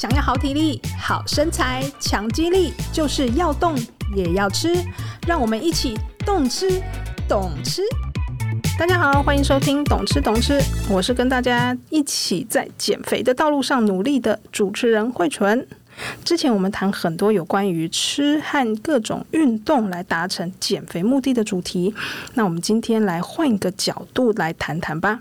想要好体力、好身材、强肌力，就是要动也要吃。让我们一起动吃、懂吃。大家好，欢迎收听《懂吃懂吃》，我是跟大家一起在减肥的道路上努力的主持人慧纯。之前我们谈很多有关于吃和各种运动来达成减肥目的的主题，那我们今天来换一个角度来谈谈吧。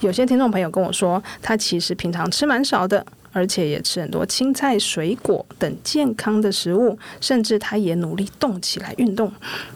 有些听众朋友跟我说，他其实平常吃蛮少的。而且也吃很多青菜、水果等健康的食物，甚至他也努力动起来运动。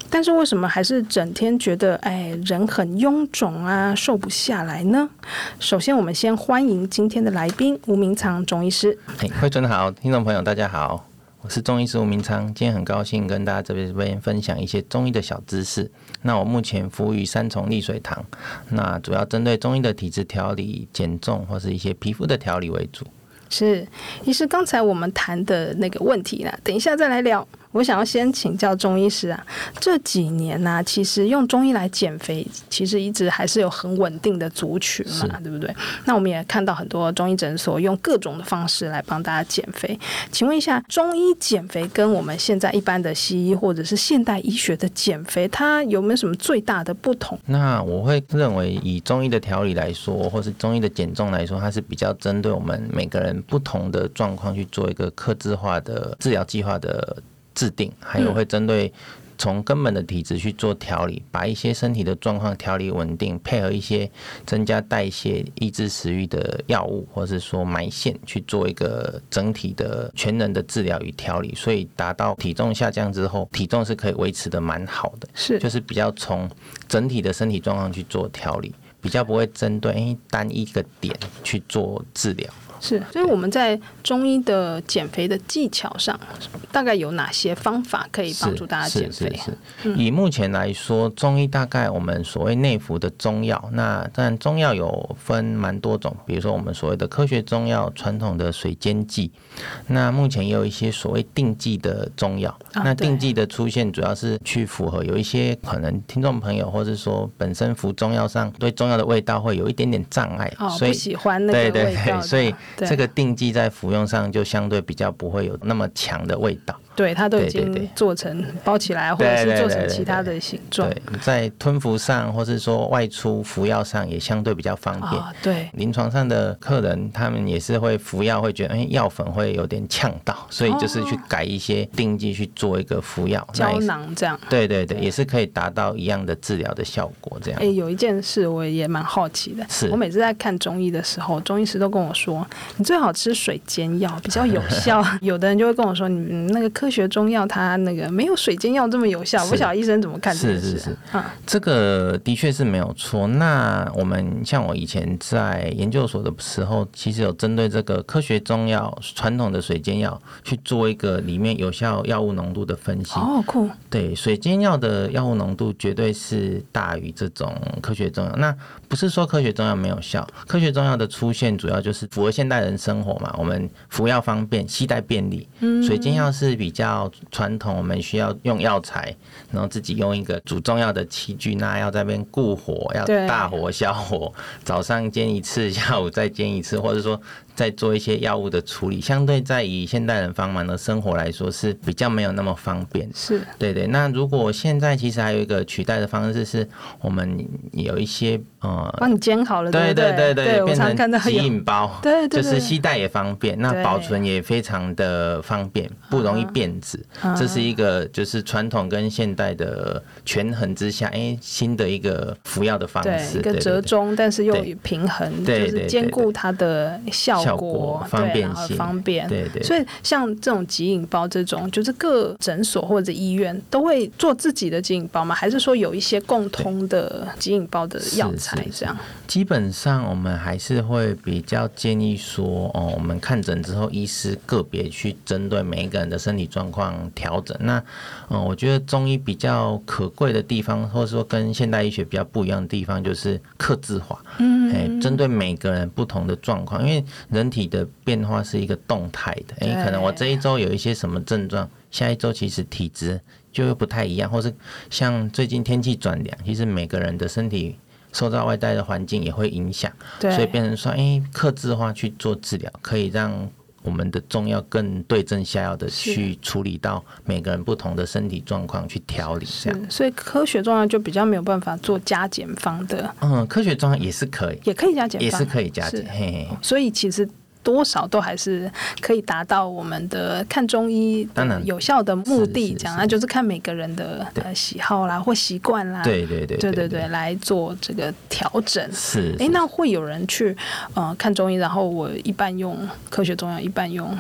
但是为什么还是整天觉得哎人很臃肿啊，瘦不下来呢？首先，我们先欢迎今天的来宾吴明苍中医师。哎，慧纯好，听众朋友大家好，我是中医师吴明苍，今天很高兴跟大家这边这边分享一些中医的小知识。那我目前服务于三重利水堂，那主要针对中医的体质调理、减重或是一些皮肤的调理为主。是，医师，刚才我们谈的那个问题呢，等一下再来聊。我想要先请教中医师啊，这几年呢、啊，其实用中医来减肥，其实一直还是有很稳定的族群嘛，对不对？那我们也看到很多中医诊所用各种的方式来帮大家减肥。请问一下，中医减肥跟我们现在一般的西医或者是现代医学的减肥，它有没有什么最大的不同？那我会认为，以中医的调理来说，或是中医的减重来说，它是比较针对我们每个人不同的状况去做一个克制化的治疗计划的。制定，还有会针对从根本的体质去做调理，把一些身体的状况调理稳定，配合一些增加代谢、抑制食欲的药物，或是说埋线去做一个整体的全能的治疗与调理，所以达到体重下降之后，体重是可以维持的蛮好的，是就是比较从整体的身体状况去做调理，比较不会针对单一个点去做治疗。是，所以我们在中医的减肥的技巧上，大概有哪些方法可以帮助大家减肥？是，是，是，以目前来说，中医大概我们所谓内服的中药，那当然中药有分蛮多种，比如说我们所谓的科学中药、传统的水煎剂，那目前也有一些所谓定剂的中药。那定剂的出现，主要是去符合有一些可能听众朋友，或者说本身服中药上对中药的味道会有一点点障碍，哦，所以不喜欢那个味道，对对对，所以。这个定剂在服用上就相对比较不会有那么强的味道。对，它都已经做成包起来，或者是做成其他的形状。对，在吞服上，或是说外出服药上，也相对比较方便。哦、对，临床上的客人，他们也是会服药，会觉得哎，药粉会有点呛到，所以就是去改一些定剂去做一个服药胶囊这样。对对对，也是可以达到一样的治疗的效果。这样。哎，有一件事我也蛮好奇的，是我每次在看中医的时候，中医师都跟我说，你最好吃水煎药比较有效。有的人就会跟我说，你那个科。科学中药它那个没有水煎药这么有效，不晓得医生怎么看这件事？是是是，啊，这个的确是没有错。那我们像我以前在研究所的时候，其实有针对这个科学中药、传统的水煎药去做一个里面有效药物浓度的分析。哦，酷。对，水煎药的药物浓度绝对是大于这种科学中药。那不是说科学中药没有效，科学中药的出现主要就是符合现代人生活嘛，我们服药方便、携带便利。嗯，水煎药是比较传统，我们需要用药材，然后自己用一个煮中药的器具，那要在那边固火，要大火小火，早上煎一次，下午再煎一次，或者说。在做一些药物的处理，相对在以现代人繁忙的生活来说是比较没有那么方便。是对对。那如果现在其实还有一个取代的方式，是我们有一些呃，帮你煎好了，对对对对，变成吸引包，对对，就是携带也方便，那保存也非常的方便，不容易变质。这是一个就是传统跟现代的权衡之下，哎，新的一个服药的方式，一个折中，但是又平衡，就是兼顾它的效果。效果方便性，方便，对对。所以像这种即饮包这种，就是各诊所或者医院都会做自己的即饮包吗？还是说有一些共通的即饮包的药材这样？基本上我们还是会比较建议说，哦，我们看诊之后，医师个别去针对每一个人的身体状况调整。那，嗯，我觉得中医比较可贵的地方，或者说跟现代医学比较不一样的地方，就是克制化。嗯，哎，针对每个人不同的状况，因为。人体的变化是一个动态的，诶，可能我这一周有一些什么症状，下一周其实体质就会不太一样，或是像最近天气转凉，其实每个人的身体受到外在的环境也会影响，所以变成说，诶，克制化去做治疗，可以让。我们的中药更对症下药的去处理到每个人不同的身体状况去调理这样。所以科学中药就比较没有办法做加减方的。嗯，科学中药也是可以，也可以加减，也是可以加减。嘿嘿。所以其实。多少都还是可以达到我们的看中医有效的目的，讲那就是看每个人的呃喜好啦或习惯啦，对对对对对对，来做这个调整。是，哎，那会有人去呃看中医，然后我一半用科学中药，一半用。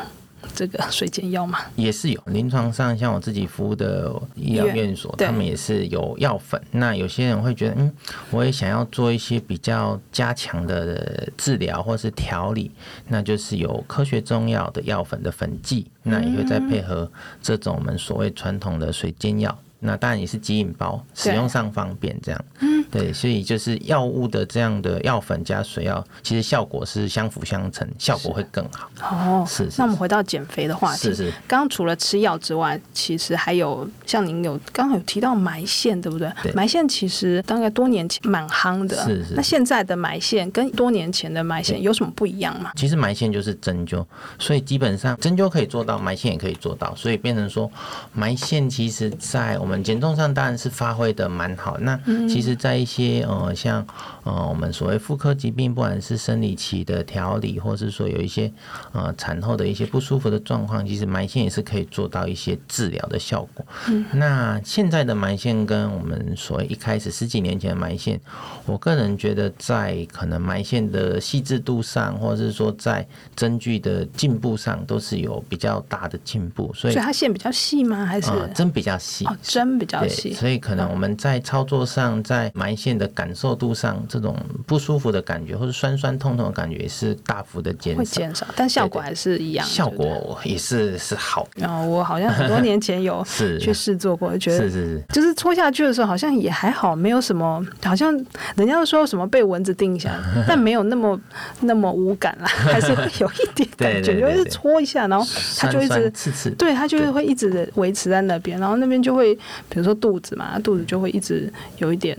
这个水煎药吗，也是有。临床上，像我自己服务的医疗院所，他们也是有药粉。那有些人会觉得，嗯，我也想要做一些比较加强的治疗或是调理，那就是有科学中药的药粉的粉剂，那也会再配合这种我们所谓传统的水煎药。那当然也是即饮包，使用上方便这样。嗯，对，所以就是药物的这样的药粉加水药，其实效果是相辅相成，效果会更好。哦，是，是，是。那我们回到减肥的话题，是是。刚刚除了吃药之外，其实还有像您有刚刚有提到埋线，对不对？对。埋线其实大概多年前蛮夯的，是是。那现在的埋线跟多年前的埋线有什么不一样吗？其实埋线就是针灸，所以基本上针灸可以做到，埋线也可以做到，所以变成说埋线其实在我。我们减重上当然是发挥的蛮好。那其实，在一些呃，像呃，我们所谓妇科疾病，不管是生理期的调理，或是说有一些呃产后的一些不舒服的状况，其实埋线也是可以做到一些治疗的效果。嗯那现在的埋线跟我们所谓一开始十几年前的埋线，我个人觉得在可能埋线的细致度上，或者是说在针具的进步上，都是有比较大的进步。所以，所以它线比较细吗？还是针比较细？针比较细，所以可能我们在操作上，在埋线的感受度上，这种不舒服的感觉或者酸酸痛痛的感觉也是大幅的减少，会减少，但效果还是一样，效果也是是好。然后我好像很多年前有 去试做过，觉得是是是，就是戳下去的时候好像也还好，没有什么，好像人家都说什么被蚊子叮一下，但没有那么那么无感啦，还是会有一点 感觉，就是戳一下，然后它就一直刺刺，对，它就是会一直维持在那边，然后那边就会。比如说肚子嘛，肚子就会一直有一点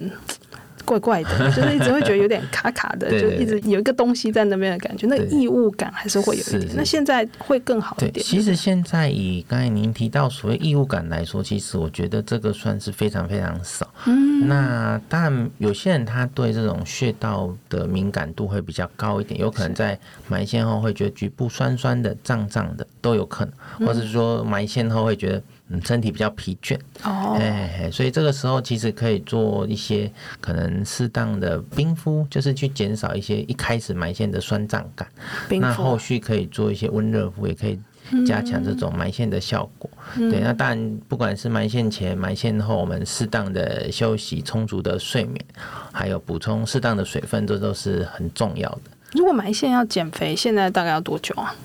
怪怪的，就是一直会觉得有点卡卡的，就一直有一个东西在那边的感觉，那个异物感还是会有一点。那现在会更好一点。其实现在以刚才您提到所谓异物感来说，其实我觉得这个算是非常非常少。嗯，那当然有些人他对这种穴道的敏感度会比较高一点，有可能在埋线后会觉得局部酸酸的、胀胀的都有可能，或者说埋线后会觉得。嗯，身体比较疲倦哦，哎，所以这个时候其实可以做一些可能适当的冰敷，就是去减少一些一开始埋线的酸胀感。那后续可以做一些温热敷，也可以加强这种埋线的效果。对，那当然不管是埋线前、埋线后，我们适当的休息、充足的睡眠，还有补充适当的水分，这都是很重要的。如果埋线要减肥，现在大概要多久啊？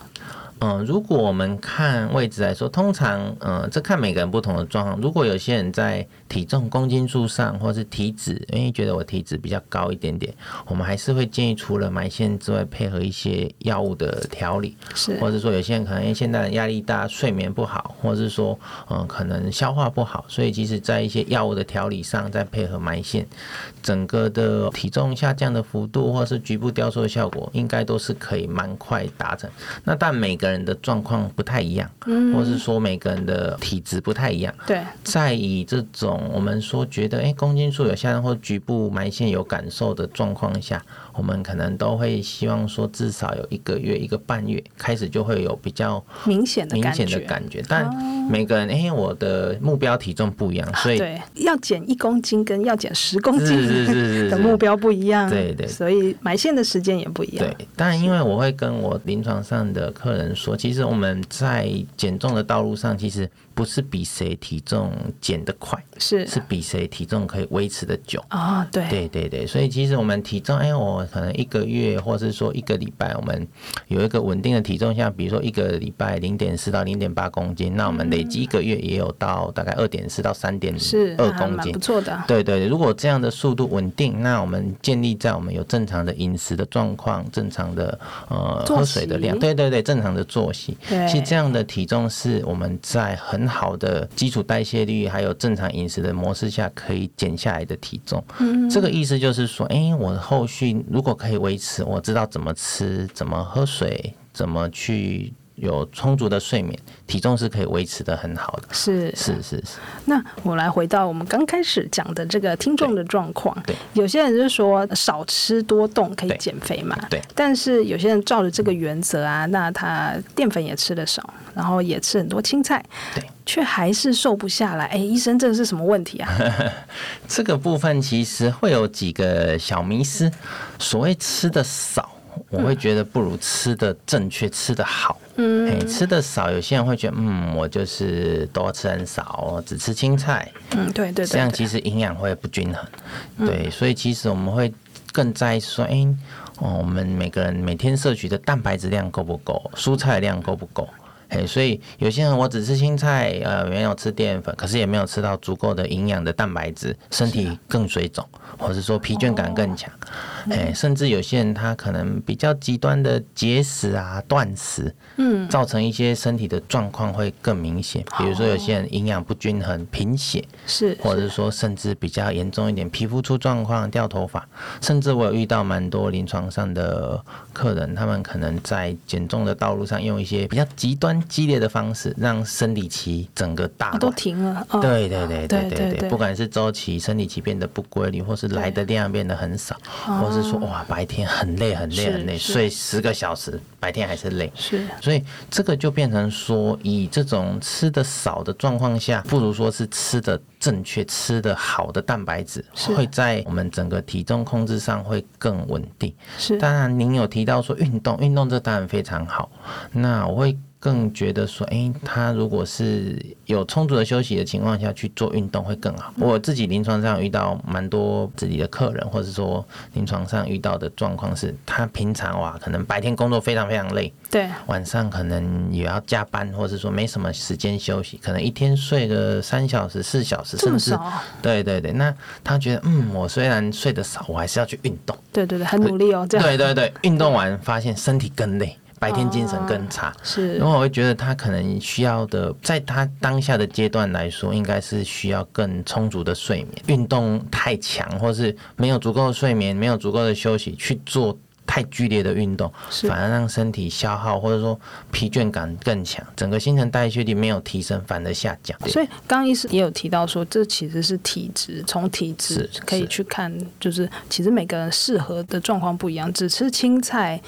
嗯，如果我们看位置来说，通常，嗯，这看每个人不同的状况。如果有些人在体重公斤数上，或是体脂，因为觉得我体脂比较高一点点，我们还是会建议除了埋线之外，配合一些药物的调理，是，或者说有些人可能因为现在压力大，睡眠不好，或者是说，嗯，可能消化不好，所以即使在一些药物的调理上，再配合埋线，整个的体重下降的幅度，或是局部雕塑的效果，应该都是可以蛮快达成。那但每个人。人的状况不太一样，嗯，或是说每个人的体质不太一样，对，在以这种我们说觉得哎、欸、公斤数有下降或局部埋线有感受的状况下，我们可能都会希望说至少有一个月一个半月开始就会有比较明显的明显的感觉，但每个人哎、欸、我的目标体重不一样，所以对要减一公斤跟要减十公斤的目标不一样，对对，所以埋线的时间也不一样，对，但因为我会跟我临床上的客人。说其实我们在减重的道路上，其实不是比谁体重减得快，是。是比谁体重可以维持的久。啊、哦。对。对对对，所以其实我们体重，哎，我可能一个月，或是说一个礼拜，我们有一个稳定的体重，像比如说一个礼拜零点四到零点八公斤，那我们累积一个月也有到大概二点四到三点二公斤，不错的。对对，如果这样的速度稳定，那我们建立在我们有正常的饮食的状况，正常的呃喝水的量，对对对，正常的。作息，其实这样的体重是我们在很好的基础代谢率还有正常饮食的模式下可以减下来的体重。嗯，这个意思就是说，哎，我后续如果可以维持，我知道怎么吃，怎么喝水，怎么去有充足的睡眠，体重是可以维持的很好的。是是是是。那我来回到我们刚开始讲的这个听众的状况。对。有些人就是说少吃多动可以减肥嘛。对。但是有些人照着这个原则啊，那他淀粉也吃的少，然后也吃很多青菜，对，却还是瘦不下来。哎，医生，这个是什么问题啊？这个部分其实会有几个小迷思。所谓吃的少。我会觉得不如吃的正确，吃的好。嗯，哎，吃的少，有些人会觉得，嗯，我就是多吃很少，只吃青菜。嗯，对对对，这样其实营养会不均衡。对，所以其实我们会更在意说，哎，哦，我们每个人每天摄取的蛋白质量够不够，蔬菜量够不够？哎，所以有些人我只吃青菜，呃，没有吃淀粉，可是也没有吃到足够的营养的蛋白质，身体更水肿，或者说疲倦感更强。哎，甚至有些人他可能比较极端的节食啊、断食，嗯，造成一些身体的状况会更明显。比如说有些人营养不均衡、贫血，是，或者是说甚至比较严重一点，皮肤出状况、掉头发。甚至我有遇到蛮多临床上的客人，他们可能在减重的道路上用一些比较极端、激烈的方式，让生理期整个大都停了。对对对对对对，不管是周期、生理期变得不规律，或是来的量变得很少，或是说哇，白天很累很累很累，睡十个小时，白天还是累。是，所以这个就变成说，以这种吃的少的状况下，不如说是吃的正确、吃的好的蛋白质，会在我们整个体重控制上会更稳定。是，当然您有提到说运动，运动这当然非常好。那我会。更觉得说，哎，他如果是有充足的休息的情况下去做运动会更好。我自己临床上遇到蛮多自己的客人，或者说临床上遇到的状况是，他平常哇，可能白天工作非常非常累，对，晚上可能也要加班，或者说没什么时间休息，可能一天睡个三小时、四小时，甚至对对对，那他觉得，嗯，我虽然睡得少，我还是要去运动，对对对，很努力哦，这样，对对对，运动完发现身体更累。白天精神更差，是，然后我会觉得他可能需要的，在他当下的阶段来说，应该是需要更充足的睡眠。运动太强，或是没有足够的睡眠，没有足够的休息去做太剧烈的运动，反而让身体消耗，或者说疲倦感更强，整个新陈代谢率没有提升，反而下降。所以刚刚医师也有提到说，这其实是体质，从体质可以去看，就是其实每个人适合的状况不一样，只吃青菜。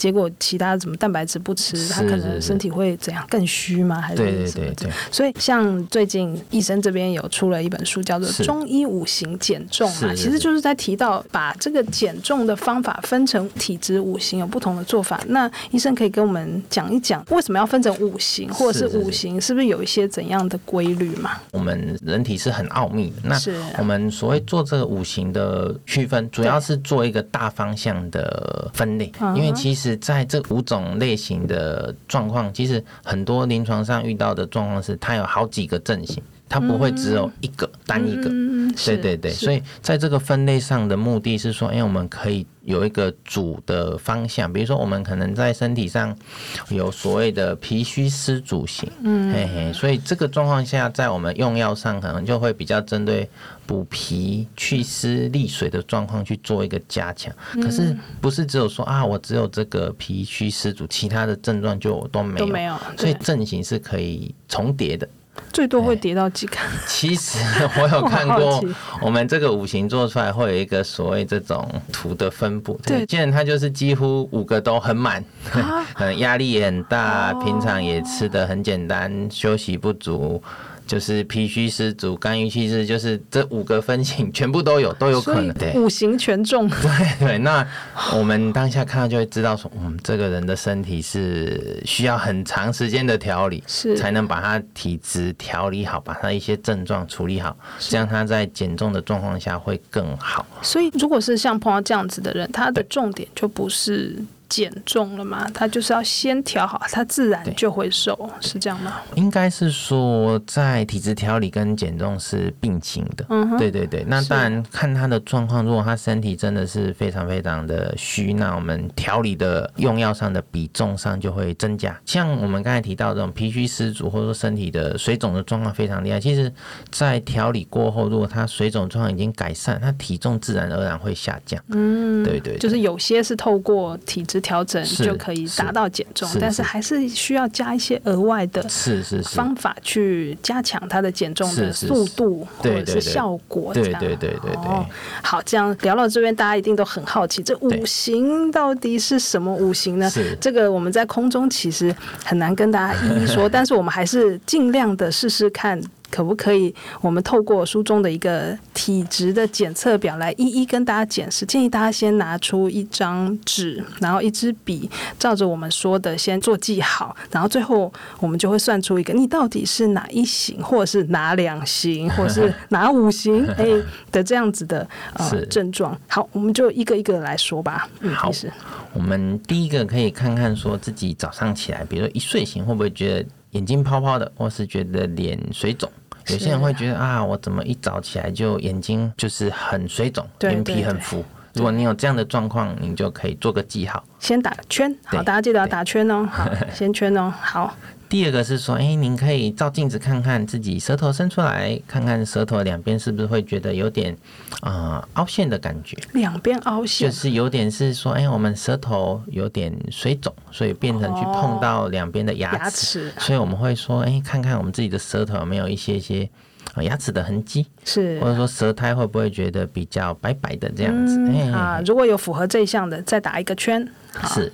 结果其他什么蛋白质不吃，他可能身体会怎样更虚吗？还是什么？对对对对。所以像最近医生这边有出了一本书，叫做《中医五行减重》嘛，其实就是在提到把这个减重的方法分成体质五行有不同的做法。那医生可以跟我们讲一讲为什么要分成五行，或者是五行是不是有一些怎样的规律嘛？我们人体是很奥秘的。那我们所谓做这个五行的区分，主要是做一个大方向的分类，因为其实。在这五种类型的状况，其实很多临床上遇到的状况是，它有好几个阵型，它不会只有一个、嗯、单一个。对对对，所以在这个分类上的目的是说，哎，我们可以有一个主的方向，比如说我们可能在身体上有所谓的脾虚湿阻型，嗯。嘿嘿，所以这个状况下，在我们用药上可能就会比较针对。补脾祛湿利水的状况去做一个加强，可是不是只有说啊，我只有这个脾虚湿阻，其他的症状就都没有，都没有，所以症型是可以重叠的，最多会叠到几个？其实 我有 看过，我们这个五行做出来会有一个所谓这种图的分布，对，既然它就是几乎五个都很满，压力也很大，平常也吃的很简单，休息不足。就是脾虚湿足、肝郁气滞，就是这五个分型全部都有，都有可能。对，五行全中。对对，那我们当下看到就会知道说，嗯，这个人的身体是需要很长时间的调理，是才能把他体质调理好，把他一些症状处理好，这样他在减重的状况下会更好。所以，如果是像碰到这样子的人，他的重点就不是。减重了嘛？他就是要先调好，他自然就会瘦，是这样吗？应该是说，在体质调理跟减重是并行的。嗯，对对对。那当然看他的状况，如果他身体真的是非常非常的虚，那我们调理的用药上的比重上就会增加。像我们刚才提到这种脾虚湿阻，或者说身体的水肿的状况非常厉害，其实，在调理过后，如果他水肿状况已经改善，他体重自然而然会下降。嗯，对对，就是有些是透过体质。食调整就可以达到减重，但是还是需要加一些额外的是是方法去加强它的减重的速度或者是效果。对对对对对。哦，好，这样聊到这边，大家一定都很好奇，这五行到底是什么五行呢？这个我们在空中其实很难跟大家一一说，但是我们还是尽量的试试看。可不可以？我们透过书中的一个体质的检测表来一一跟大家检视。建议大家先拿出一张纸，然后一支笔，照着我们说的先做记号，然后最后我们就会算出一个你到底是哪一型，或者是哪两型，或者是哪五型 哎的这样子的呃症状。好，我们就一个一个来说吧。嗯，好，我们第一个可以看看说自己早上起来，比如说一睡醒会不会觉得眼睛泡泡的，或是觉得脸水肿？有些人会觉得啊，我怎么一早起来就眼睛就是很水肿，眼皮很浮。如果你有这样的状况，你就可以做个记号，先打圈。好，大家记得要打圈哦。好，先圈哦。好。第二个是说，哎、欸，您可以照镜子看看自己舌头伸出来，看看舌头两边是不是会觉得有点啊、呃、凹陷的感觉。两边凹陷，就是有点是说，哎、欸，我们舌头有点水肿，所以变成去碰到两边的牙齿，牙齿，所以我们会说，哎、欸，看看我们自己的舌头有没有一些些牙齿的痕迹，是，或者说舌苔会不会觉得比较白白的这样子。嗯、啊，如果有符合这一项的，再打一个圈。是。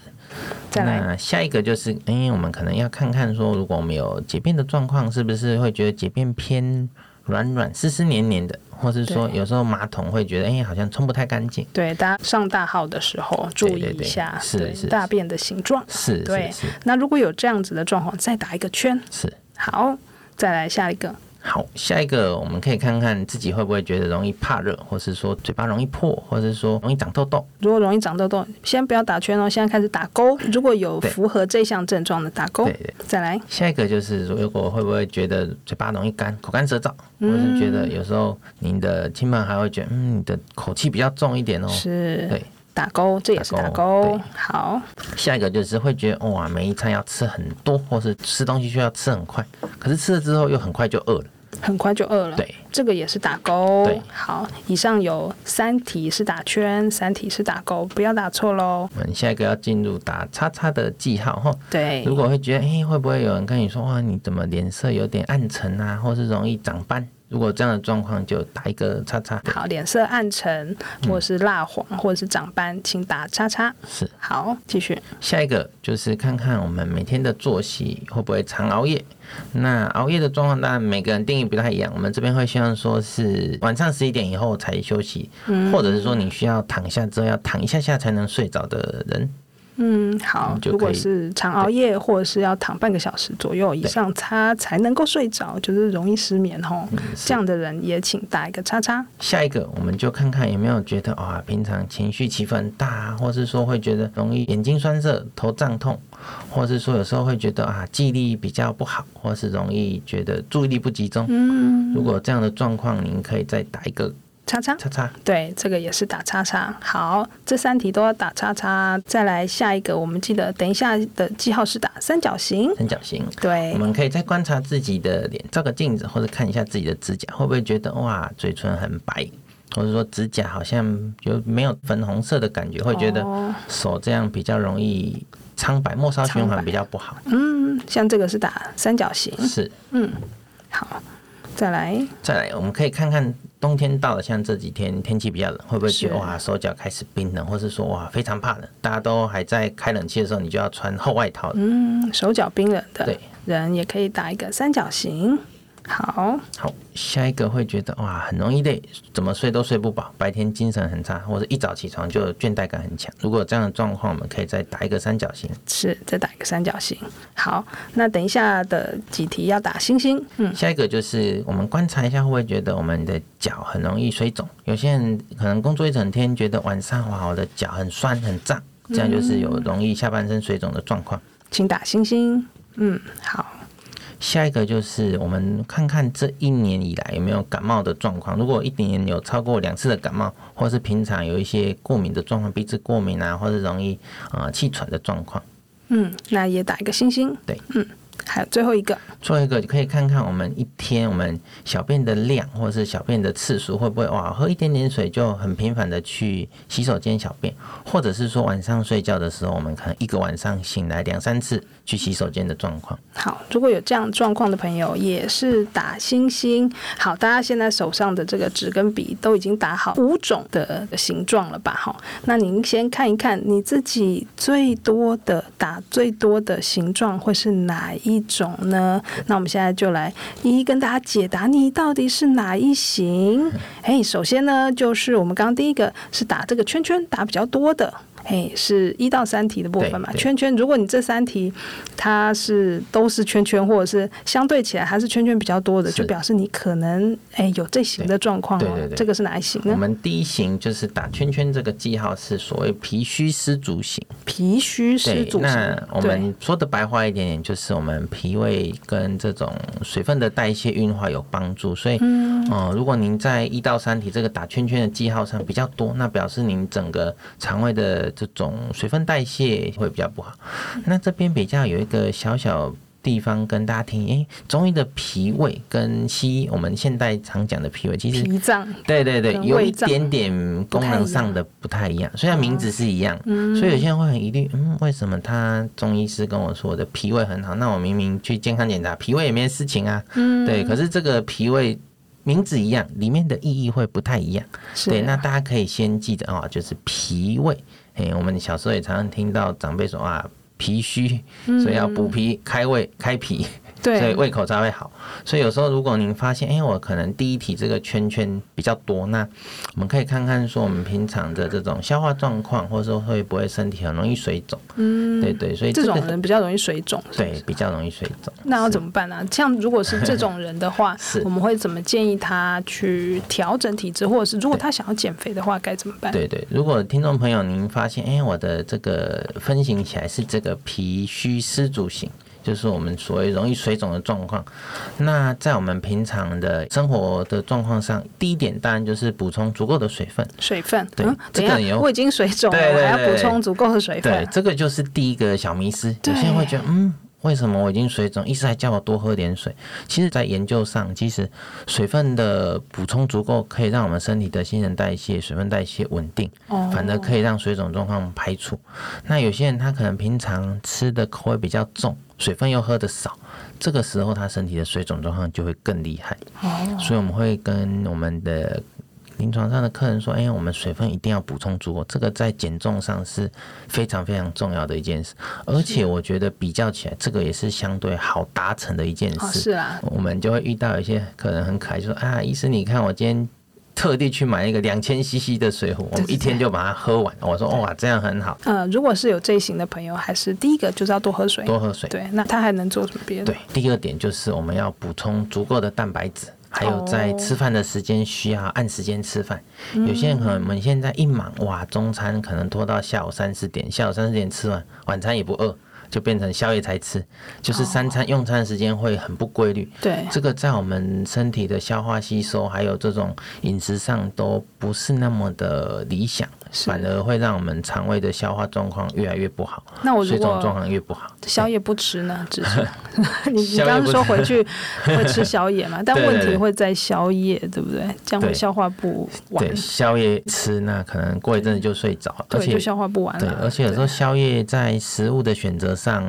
那下一个就是，哎、欸，我们可能要看看说，如果我们有结便的状况，是不是会觉得结便偏软软、湿湿黏黏的，或是说有时候马桶会觉得，哎、欸，好像冲不太干净。对，大家上大号的时候注意一下，是大便的形状。是，对。那如果有这样子的状况，再打一个圈。是。好，再来下一个。好，下一个我们可以看看自己会不会觉得容易怕热，或是说嘴巴容易破，或是说容易长痘痘。如果容易长痘痘，先不要打圈哦，现在开始打勾。如果有符合这项症状的，打勾。对对，再来。下一个就是，如果会不会觉得嘴巴容易干，口干舌燥，或是觉得有时候您的亲朋还会觉得，嗯，你的口气比较重一点哦。是。对，打勾，这也是打勾。打勾。好。下一个就是会觉得，哇，每一餐要吃很多，或是吃东西需要吃很快，可是吃了之后又很快就饿了。很快就饿了，对，这个也是打勾。对，好，以上有三题是打圈，三题是打勾，不要打错喽。我们下一个要进入打叉叉的记号哈。对，如果会觉得，哎、欸，会不会有人跟你说，哇，你怎么脸色有点暗沉啊，或是容易长斑？如果这样的状况，就打一个叉叉。好，脸色暗沉，或是蜡黄，嗯、或者是长斑，请打叉叉。是，好，继续。下一个就是看看我们每天的作息会不会常熬夜。那熬夜的状况，当然每个人定义不太一样。我们这边会希望说是晚上十一点以后才休息，嗯、或者是说你需要躺下之后要躺一下下才能睡着的人。嗯，好。如果是常熬夜，或者是要躺半个小时左右以上，他才能够睡着，就是容易失眠吼。这样的人也请打一个叉叉。下一个，我们就看看有没有觉得啊、哦，平常情绪起伏很大，或是说会觉得容易眼睛酸涩、头胀痛，或是说有时候会觉得啊，记忆力比较不好，或是容易觉得注意力不集中。嗯，如果这样的状况，您可以再打一个。叉叉叉叉，对，这个也是打叉叉。好，这三题都要打叉叉。再来下一个，我们记得等一下的记号是打三角形。三角形，对。我们可以再观察自己的脸，照个镜子，或者看一下自己的指甲，会不会觉得哇，嘴唇很白，或者说指甲好像就没有粉红色的感觉，会觉得手这样比较容易苍白，末梢循环比较不好。嗯，像这个是打三角形。是，嗯，好。再来，再来，我们可以看看冬天到了，像这几天天气比较冷，会不会觉得哇手脚开始冰冷，或是说哇非常怕冷？大家都还在开冷气的时候，你就要穿厚外套。嗯，手脚冰冷的人也可以打一个三角形。好好，下一个会觉得哇，很容易累，怎么睡都睡不饱，白天精神很差，或者一早起床就倦怠感很强。如果有这样的状况，我们可以再打一个三角形。是，再打一个三角形。好，那等一下的几题要打星星。嗯，下一个就是我们观察一下，会不会觉得我们的脚很容易水肿？有些人可能工作一整天，觉得晚上哇，我的脚很酸很胀，这样就是有容易下半身水肿的状况。请打星星。嗯，好。下一个就是我们看看这一年以来有没有感冒的状况。如果一年有超过两次的感冒，或是平常有一些过敏的状况，鼻子过敏啊，或者容易啊气喘的状况，嗯，那也打一个星星。对，嗯，还有最后一个，最后一个可以看看我们一天我们小便的量，或者是小便的次数会不会哇，喝一点点水就很频繁的去洗手间小便，或者是说晚上睡觉的时候，我们可能一个晚上醒来两三次去洗手间的状况。好，如果有这样状况的朋友，也是打星星。好，大家现在手上的这个纸跟笔都已经打好五种的形状了吧？哈，那您先看一看你自己最多的打最多的形状会是哪一一种呢？那我们现在就来一一跟大家解答，你到底是哪一型？哎，首先呢，就是我们刚刚第一个是打这个圈圈，打比较多的。哎，是一到三题的部分嘛？圈圈，如果你这三题它是都是圈圈，或者是相对起来还是圈圈比较多的，就表示你可能哎有这型的状况。对对对，这个是哪一型呢？我们第一型就是打圈圈，这个记号是所谓脾虚湿阻型。脾虚湿阻型。那我们说的白话一点点，就是我们脾胃跟这种水分的代谢运化有帮助。所以，嗯、呃，如果您在一到三题这个打圈圈的记号上比较多，那表示您整个肠胃的这种水分代谢会比较不好。那这边比较有一个小小地方跟大家听，诶，中医的脾胃跟西医我们现代常讲的脾胃，其实脾脏，对对对，有一点点功能上的不太一样。虽然名字是一样，所以有些人会很疑虑，嗯，为什么他中医师跟我说我的脾胃很好，那我明明去健康检查，脾胃也没事情啊。嗯对，可是这个脾胃名字一样，里面的意义会不太一样。对，那大家可以先记得啊，就是脾胃。哎，我们小时候也常常听到长辈说啊，脾虚，所以要补脾、开胃、开脾。对，所以胃口才会好。所以有时候如果您发现，哎，我可能第一题这个圈圈比较多，那我们可以看看说我们平常的这种消化状况，或者说会不会身体很容易水肿。嗯，对对，所以、这种人比较容易水肿。对，比较容易水肿。那要怎么办呢、啊？像如果是这种人的话，我们会怎么建议他去调整体质，或者是如果他想要减肥的话，该怎么办？对对，如果听众朋友您发现，哎，我的这个分型起来是这个脾虚湿阻型。就是我们所谓容易水肿的状况。那在我们平常的生活的状况上，第一点当然就是补充足够的水分。水分，对，嗯、这个我已经水肿了，我还要补充足够的水分。对，这个就是第一个小迷思。有些人会觉得，嗯。为什么我已经水肿，医师还叫我多喝点水？其实，在研究上，其实水分的补充足够，可以让我们身体的新陈代谢、水分代谢稳定，反而可以让水肿状况排除。那有些人他可能平常吃的口味比较重，水分又喝得少，这个时候他身体的水肿状况就会更厉害。所以我们会跟我们的。临床上的客人说：“哎，我们水分一定要补充足够，这个在减重上是非常非常重要的一件事。而且我觉得比较起来，这个也是相对好达成的一件事。是啊，我们就会遇到一些客人很可爱，就说：啊，医生，你看我今天特地去买一个两千 CC 的水壶，我们一天就把它喝完。我说：哇，这样很好。呃，如果是有这一型的朋友，还是第一个就是要多喝水，多喝水。对，那他还能做什么别的？对，第二点就是我们要补充足够的蛋白质。”还有在吃饭的时间需要按时间吃饭，有些人可能我们现在一忙哇，中餐可能拖到下午三四点，下午三四点吃完，晚餐也不饿，就变成宵夜才吃，就是三餐用餐的时间会很不规律。对，这个在我们身体的消化吸收还有这种饮食上都不是那么的理想。反而会让我们肠胃的消化状况越来越不好，那我如果水肿状况越不好，宵夜不吃呢？只是 你你刚刚说回去会吃宵夜嘛？但问题会在宵夜，对不对？这样会消化不完。对，宵夜吃那可能过一阵子就睡着，而且就消化不完了。对，而且有时候宵夜在食物的选择上，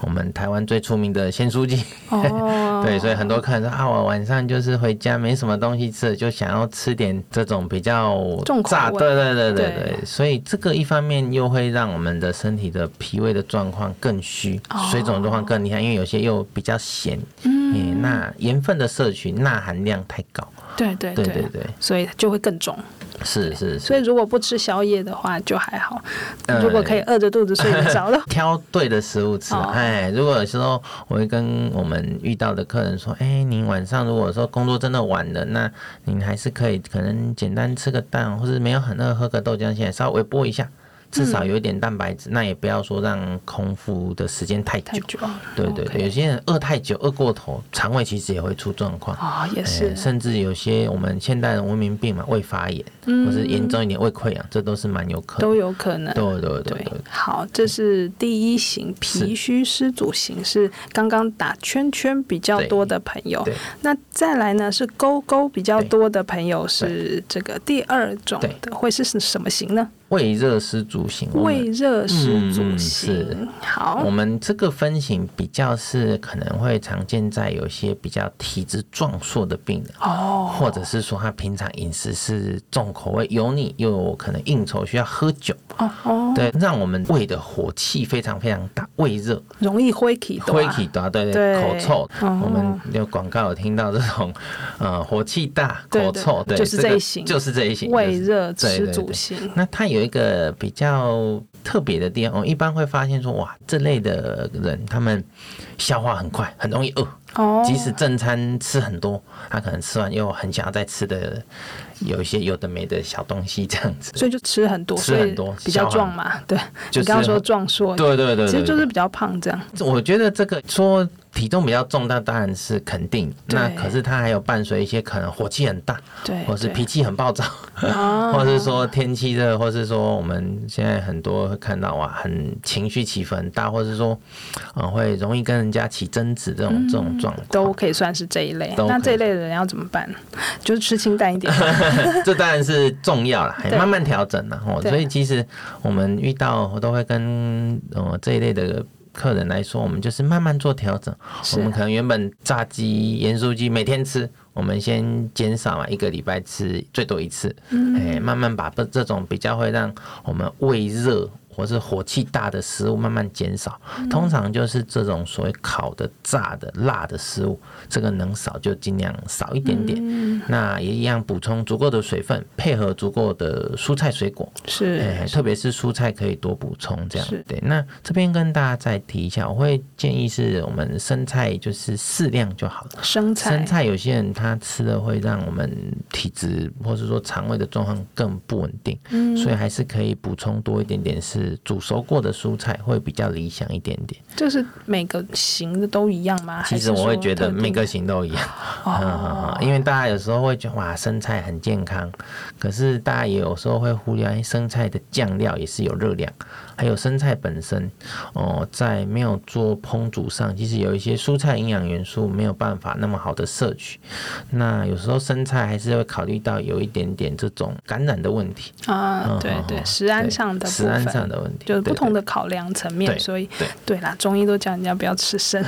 我们台湾最出名的咸酥鸡。哦。对，所以很多客人说啊，我晚上就是回家没什么东西吃，就想要吃点这种比较重口味。对对对对。对，所以这个一方面又会让我们的身体的脾胃的状况更虚，水肿状况更厉害，因为有些又比较咸，嗯，那盐分的摄取钠含量太高，对对对。对对，所以就会更肿。是是是，所以如果不吃宵夜的话就还好，如果可以饿着肚子睡得着的，挑对的食物吃。哎，如果有时候我会跟我们遇到的客人说，哎，您晚上如果说工作真的晚了，那您还是可以可能简单吃个蛋，或是没有很饿喝个豆浆，先稍微微波一下。至少有一点蛋白质。嗯、那也不要说让空腹的时间太久。太久。对对对有些人饿太久，饿过头，肠胃其实也会出状况。啊、哦，也是、欸。甚至有些我们现代人文明病嘛，胃发炎，嗯、或是严重一点胃溃疡，这都是蛮有可能。都有可能。对对对对，对。好，这是第一型脾虚湿阻型，是刚刚打圈圈比较多的朋友。那再来呢，是勾勾比较多的朋友，是这个第二种的，会是什么型呢？胃热湿阻型，胃热湿阻型。嗯、好，我们这个分型比较是可能会常见在有些比较体质壮硕的病人哦，或者是说他平常饮食是重口味、油腻，又有可能应酬需要喝酒哦哦，对，让我们胃的火气非常非常大，胃热，容易灰气大，火气大，对对，对。口臭。哦、我们有广告有听到这种，呃，火气大、口臭，对，就是这一型，就是这一型，胃热湿阻型。那它有一个比较特别的地方，我一般会发现说，哇，这类的人他们消化很快，很容易饿。哦，即使正餐吃很多，他可能吃完又很想要再吃的，有一些有的没的小东西这样子。所以就吃很多，吃很多，比较壮嘛。对，就你刚刚说壮硕，对对对，其实就是比较胖这样。我觉得这个说。体重比较重，那当然是肯定。那可是他还有伴随一些可能火气很大，对，或是脾气很暴躁，或是说天气热，或是说我们现在很多会看到啊，很情绪起伏很大，或是说啊会容易跟人家起争执这种、嗯、这种状况，都可以算是这一类。那这一类的人要怎么办？就是吃清淡一点。这当然是重要了，还慢慢调整了。所以其实我们遇到我都会跟呃这一类的。客人来说，我们就是慢慢做调整。我们可能原本炸鸡、盐酥鸡每天吃，我们先减少嘛，一个礼拜吃最多一次。哎，慢慢把这这种比较会让我们胃热。或是火气大的食物慢慢减少，通常就是这种所谓烤的、炸的、辣的食物，这个能少就尽量少一点点。那也一样补充足够的水分，配合足够的蔬菜水果，是，特别是蔬菜可以多补充这样。对，那这边跟大家再提一下，我会建议是我们生菜就是适量就好了。生菜，生菜有些人他吃了会让我们体质或是说肠胃的状况更不稳定，所以还是可以补充多一点点是。煮熟过的蔬菜会比较理想一点点。就是每个型的都一样吗？其实我会觉得每个型都一样。哦，因为大家有时候会觉得哇，生菜很健康，可是大家也有时候会忽略生菜的酱料也是有热量。还有生菜本身，哦，在没有做烹煮上，其实有一些蔬菜营养元素没有办法那么好的摄取。那有时候生菜还是会考虑到有一点点这种感染的问题啊，对对，食安上的食安上的问题，就是不同的考量层面。所以对对啦，中医都叫人家不要吃生，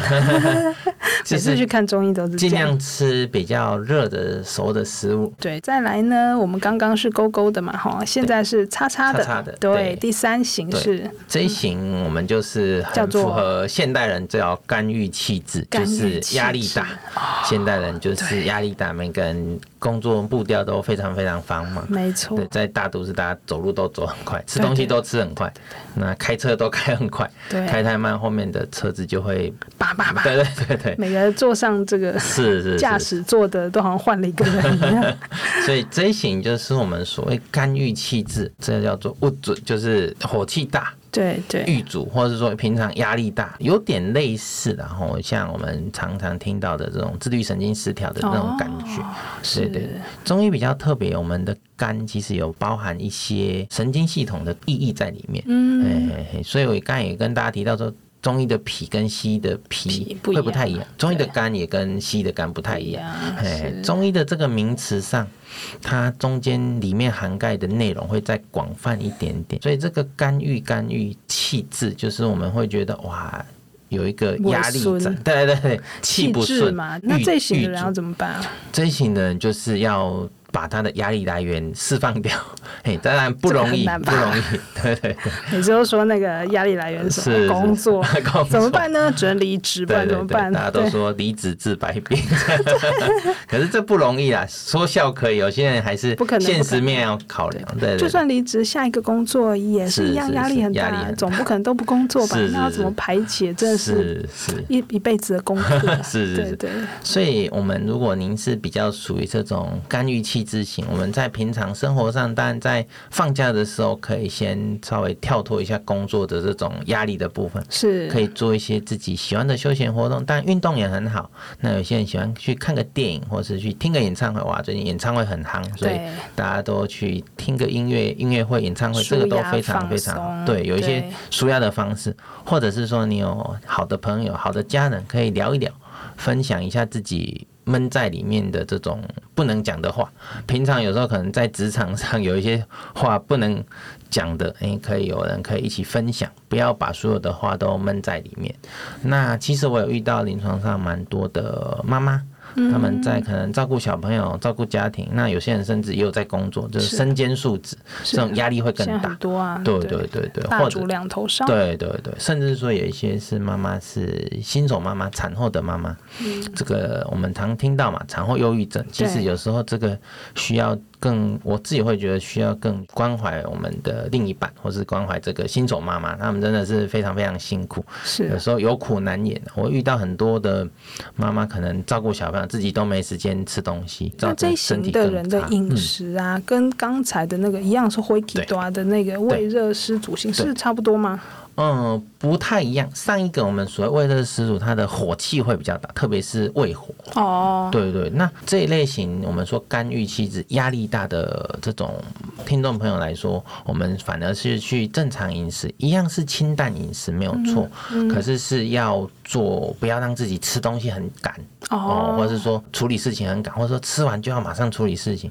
每次去看中医都是尽量吃比较热的熟的食物。对，再来呢，我们刚刚是勾勾的嘛，哈，现在是叉叉的，对，第三型是。这一型我们就是很符合现代人叫干预气质，就是压力大。现代人就是压力大，每个人工作步调都非常非常繁忙。没错，对，在大都市大家走路都走很快，吃东西都吃很快，那开车都开很快，开太慢后面的车子就会叭叭叭。对对对对，每个人坐上这个是是驾驶座的都好像换了一个人一样。所以这一型就是我们所谓肝郁气滞，这叫做物准，就是火气大。对对，郁阻，或者说平常压力大，有点类似的，然后像我们常常听到的这种自律神经失调的那种感觉。是的，中医比较特别，我们的肝其实有包含一些神经系统的意义在里面。嗯，所以我刚才也跟大家提到说。中医的脾跟西医的脾会不太一样，中医的肝也跟西医的肝不太一样。哎，中医的这个名词上，它中间里面涵盖的内容会再广泛一点点。所以这个肝郁、肝郁气滞，就是我们会觉得哇，有一个压力在，对对对，气不顺嘛。那这型的人要怎么办啊？这型的人就是要。把他的压力来源释放掉，嘿，当然不容易，不容易，对 对对。你就说那个压力来源是工作，怎么办呢？只能离职，不然怎么办？大家都说离职治百病，可是这不容易啊。说笑可以，有些人还是不可能，现实面要考量。对，就算离职，下一个工作也是一样，压力很大，总不可能都不工作吧？那要怎么排解？真的是一一辈子的功课。是是是，对。所以，我们如果您是比较属于这种干预气。制型。我们在平常生活上，当然在放假的时候，可以先稍微跳脱一下工作的这种压力的部分，是可以做一些自己喜欢的休闲活动。但运动也很好。那有些人喜欢去看个电影，或是去听个演唱会。哇，最近演唱会很夯，所以大家都去听个音乐、音乐会、演唱会，这个都非常非常好。对，有一些舒压的方式，或者是说你有好的朋友、好的家人，可以聊一聊，分享一下自己。闷在里面的这种不能讲的话，平常有时候可能在职场上有一些话不能讲的，诶，可以有人可以一起分享，不要把所有的话都闷在里面。那其实我有遇到临床上蛮多的妈妈。他们在可能照顾小朋友、照顾家庭，那有些人甚至也有在工作，就是身兼数职，这种压力会更大。多啊，对对对对，或者两头烧。对对对，甚至说有一些是妈妈是新手妈妈、产后的妈妈，这个我们常听到嘛，产后忧郁症，其实有时候这个需要。更我自己会觉得需要更关怀我们的另一半，或是关怀这个新手妈妈，他们真的是非常非常辛苦，是有时候有苦难言。我遇到很多的妈妈，可能照顾小朋友，自己都没时间吃东西，那这一型的人的饮食啊，嗯、跟刚才的那个一样，是灰气大的那个胃热湿主型，是差不多吗？嗯，不太一样。上一个我们所谓胃热湿阻，它的火气会比较大，特别是胃火。哦，对对。那这一类型，我们说肝郁气滞、压力大的这种听众朋友来说，我们反而是去正常饮食，一样是清淡饮食没有错，嗯嗯、可是是要做，不要让自己吃东西很赶。哦，或者是说处理事情很赶，或者说吃完就要马上处理事情，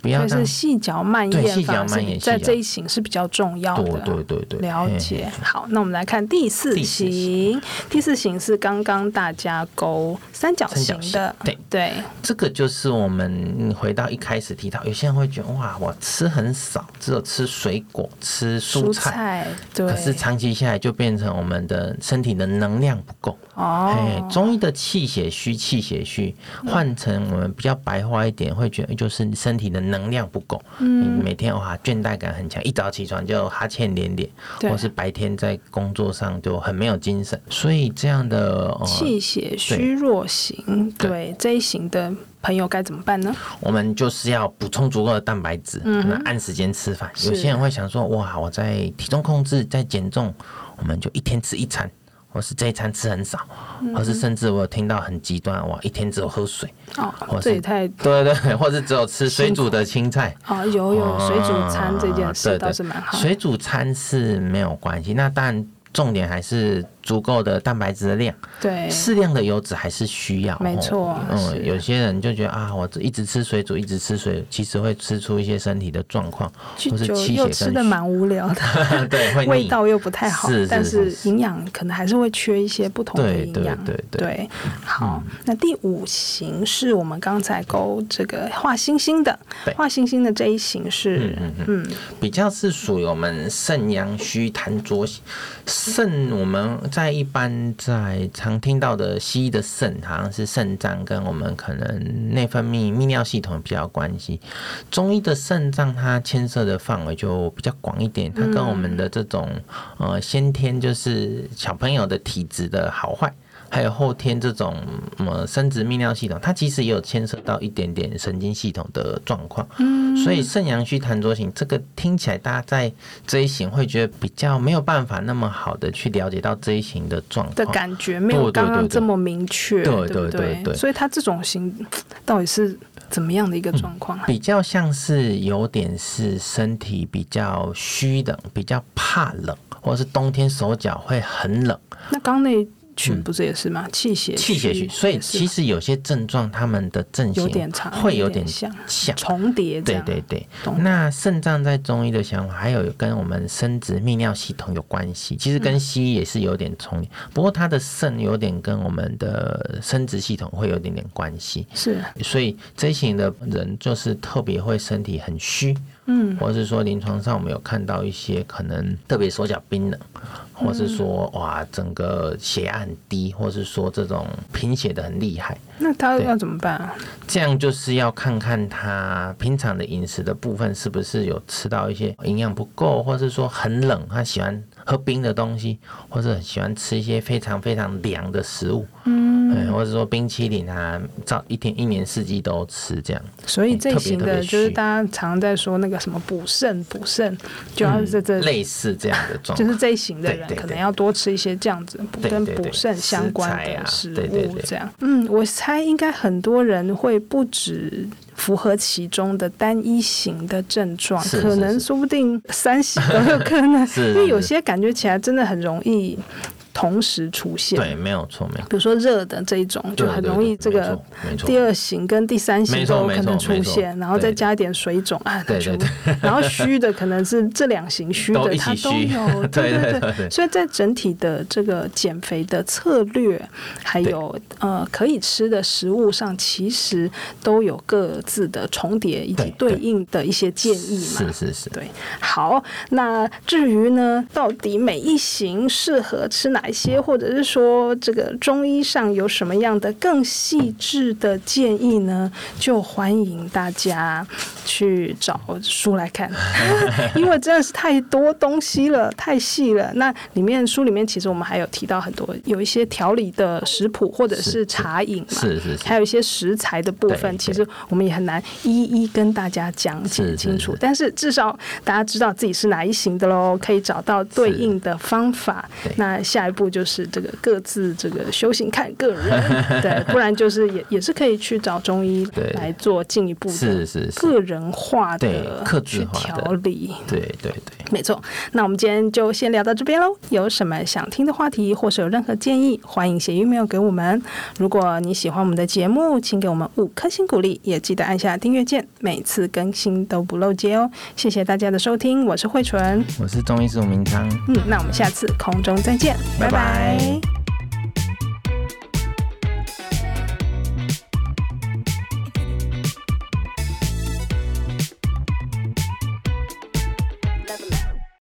不要让细嚼慢咽。细嚼慢咽在这一型是比较重要的。对对对对，了解。好。那我们来看第四型，第四型是刚刚大家勾三角形的，对。对，这个就是我们回到一开始提到，有些人会觉得哇，我吃很少，只有吃水果、吃蔬菜，对，可是长期下来就变成我们的身体的能量不够哦。哎中医的气血虚，气血虚换成我们比较白话一点，会觉得就是身体的能量不够，嗯，每天哇倦怠感很强，一早起床就哈欠连连，或是白天在工作上就很没有精神，所以这样的气血虚弱型，对，对这一型的朋友该怎么办呢？我们就是要补充足够的蛋白质，嗯，按时间吃饭。有些人会想说，哇，我在体重控制，在减重，我们就一天吃一餐，或是这一餐吃很少，嗯、或是甚至我有听到很极端，哇，一天只有喝水，哦，或是这也太对对对，或是只有吃水煮的青菜，啊、哦，有有水煮餐这件事倒是蛮好，水煮餐是没有关系，那当然。重点还是足够的蛋白质的量，对，适量的油脂还是需要，没错。嗯，有些人就觉得啊，我一直吃水煮，一直吃水，其实会吃出一些身体的状况，或是气血吃的蛮无聊的，对，味道又不太好，是，但是营养可能还是会缺一些不同的营养，对对对。好，那第五型是我们刚才勾这个画星星的，画星星的这一型是，嗯嗯，比较是属于我们肾阳虚痰浊型。肾，我们在一般在常听到的西医的肾，好像是肾脏跟我们可能内分泌泌尿系统比较关系。中医的肾脏，它牵涉的范围就比较广一点，它跟我们的这种呃先天就是小朋友的体质的好坏。还有后天这种什么生殖泌尿系统，它其实也有牵涉到一点点神经系统的状况。嗯，所以肾阳虚痰浊型这个听起来，大家在这一型会觉得比较没有办法那么好的去了解到这一型的状况的感觉，没有刚刚这么明确。对对对对，所以它这种型到底是怎么样的一个状况？比较像是有点是身体比较虚冷，比较怕冷，或者是冬天手脚会很冷。那刚那。群不是也是吗？气血气血虚，所以其实有些症状，他们的症型会有点像重叠。对对对。那肾脏在中医的想法，还有跟我们生殖泌尿系统有关系。其实跟西医也是有点重叠，不过它的肾有点跟我们的生殖系统会有点点关系。是。所以这一型的人就是特别会身体很虚。嗯，或者是说临床上我们有看到一些可能特别手脚冰冷，或是说哇整个血压很低，或是说这种贫血的很厉害，那他要怎么办啊？这样就是要看看他平常的饮食的部分是不是有吃到一些营养不够，或是说很冷，他喜欢喝冰的东西，或者喜欢吃一些非常非常凉的食物，嗯，或者说冰淇淋啊，照一天一年四季都吃这样。所以这一型的就是大家常常在说那个什么补肾补肾，就要这这、嗯、类似这样的状况，就是这一型的人可能要多吃一些这样子跟补肾相关的食物，这样。嗯，我猜应该很多人会不止。符合其中的单一型的症状，可能说不定三型都有可能，因为有些感觉起来真的很容易。同时出现，对，没有错，没有。比如说热的这一种，就很容易这个第二型跟第三型都有可能出现，然后再加一点水肿啊，对对对。然后虚的可能是这两型虚的，它都有，对对对。所以在整体的这个减肥的策略，还有呃可以吃的食物上，其实都有各自的重叠以及对应的一些建议嘛。是是是，对。好，那至于呢，到底每一型适合吃哪？哪些，或者是说这个中医上有什么样的更细致的建议呢？就欢迎大家去找书来看，因为真的是太多东西了，太细了。那里面书里面其实我们还有提到很多，有一些调理的食谱或者是茶饮嘛，是是，是，还有一些食材的部分，其实我们也很难一一跟大家讲解清楚。但是至少大家知道自己是哪一型的喽，可以找到对应的方法。那下一步就是这个各自这个修行看个人，对，不然就是也也是可以去找中医来做进一步的个人化的去调理，对对对，没错。那我们今天就先聊到这边喽。有什么想听的话题，或是有任何建议，欢迎写 email 给我们。如果你喜欢我们的节目，请给我们五颗星鼓励，也记得按下订阅键，每次更新都不漏接哦。谢谢大家的收听，我是慧纯，我是中医师吴明昌，嗯，那我们下次空中再见。拜拜。